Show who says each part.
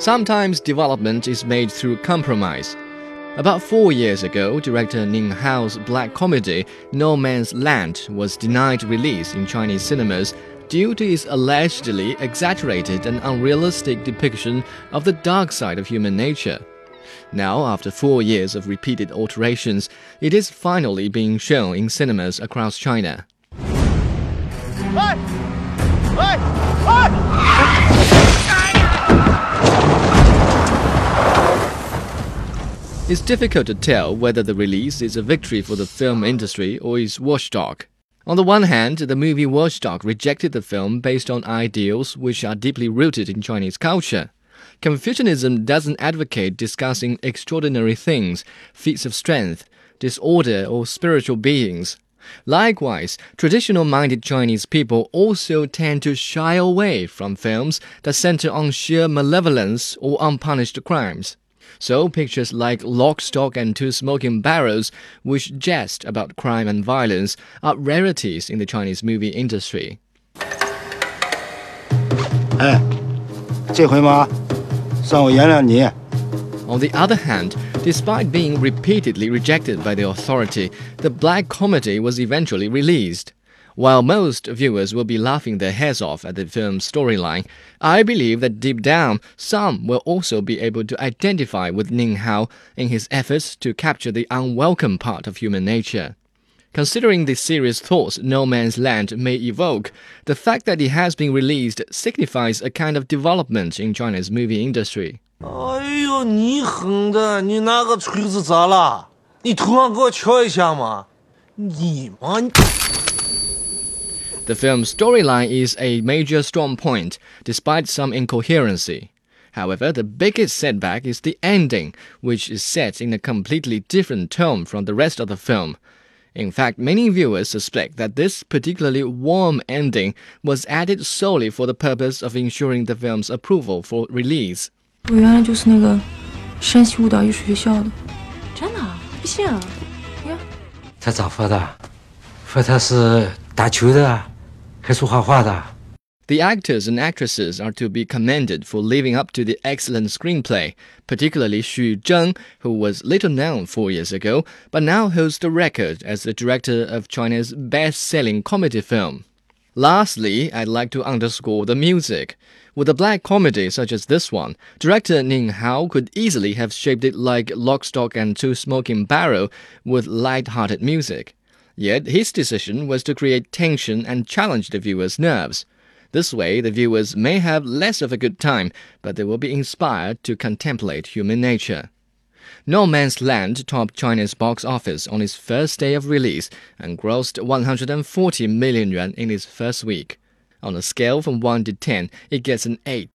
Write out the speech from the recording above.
Speaker 1: Sometimes development is made through compromise. About four years ago, director Ning Hao's black comedy No Man's Land was denied release in Chinese cinemas due to its allegedly exaggerated and unrealistic depiction of the dark side of human nature. Now, after four years of repeated alterations, it is finally being shown in cinemas across China. It's difficult to tell whether the release is a victory for the film industry or is watchdog. On the one hand, the movie Watchdog rejected the film based on ideals which are deeply rooted in Chinese culture. Confucianism doesn't advocate discussing extraordinary things, feats of strength, disorder, or spiritual beings. Likewise, traditional minded Chinese people also tend to shy away from films that center on sheer malevolence or unpunished crimes. So pictures like Lock, Stock and Two Smoking Barrels, which jest about crime and violence, are rarities in the Chinese movie industry.
Speaker 2: 哎，这回嘛，算我原谅你。
Speaker 1: On the other hand, despite being repeatedly rejected by the authority, the black comedy was eventually released. While most viewers will be laughing their heads off at the film's storyline, I believe that deep down, some will also be able to identify with Ning Hao in his efforts to capture the unwelcome part of human nature. Considering the serious thoughts No Man's Land may evoke, the fact that it has been released signifies a kind of development in China's movie industry.
Speaker 3: 哎呦，你哼的，你那个锤子咋了？你头上给我敲一下嘛！你妈
Speaker 1: ！the film's storyline is a major strong point, despite some incoherency. However, the biggest setback is the ending, which is set in a completely different tone from the rest of the film. In fact, many viewers suspect that this particularly warm ending was added solely for the purpose of ensuring the film's approval for release.
Speaker 4: 我原来就是那个山西舞蹈艺术学校的，
Speaker 5: 真的？不信？呀，
Speaker 6: 他咋发的？说他是 打球的。
Speaker 1: the actors and actresses are to be commended for living up to the excellent screenplay, particularly Xu Zheng, who was little known four years ago, but now holds the record as the director of China's best-selling comedy film. Lastly, I'd like to underscore the music. With a black comedy such as this one, director Ning Hao could easily have shaped it like Lock, Stock and Two Smoking Barrel with light-hearted music. Yet his decision was to create tension and challenge the viewer's nerves. This way, the viewers may have less of a good time, but they will be inspired to contemplate human nature. No Man's Land topped China's box office on its first day of release and grossed 140 million yuan in its first week. On a scale from 1 to 10, it gets an 8.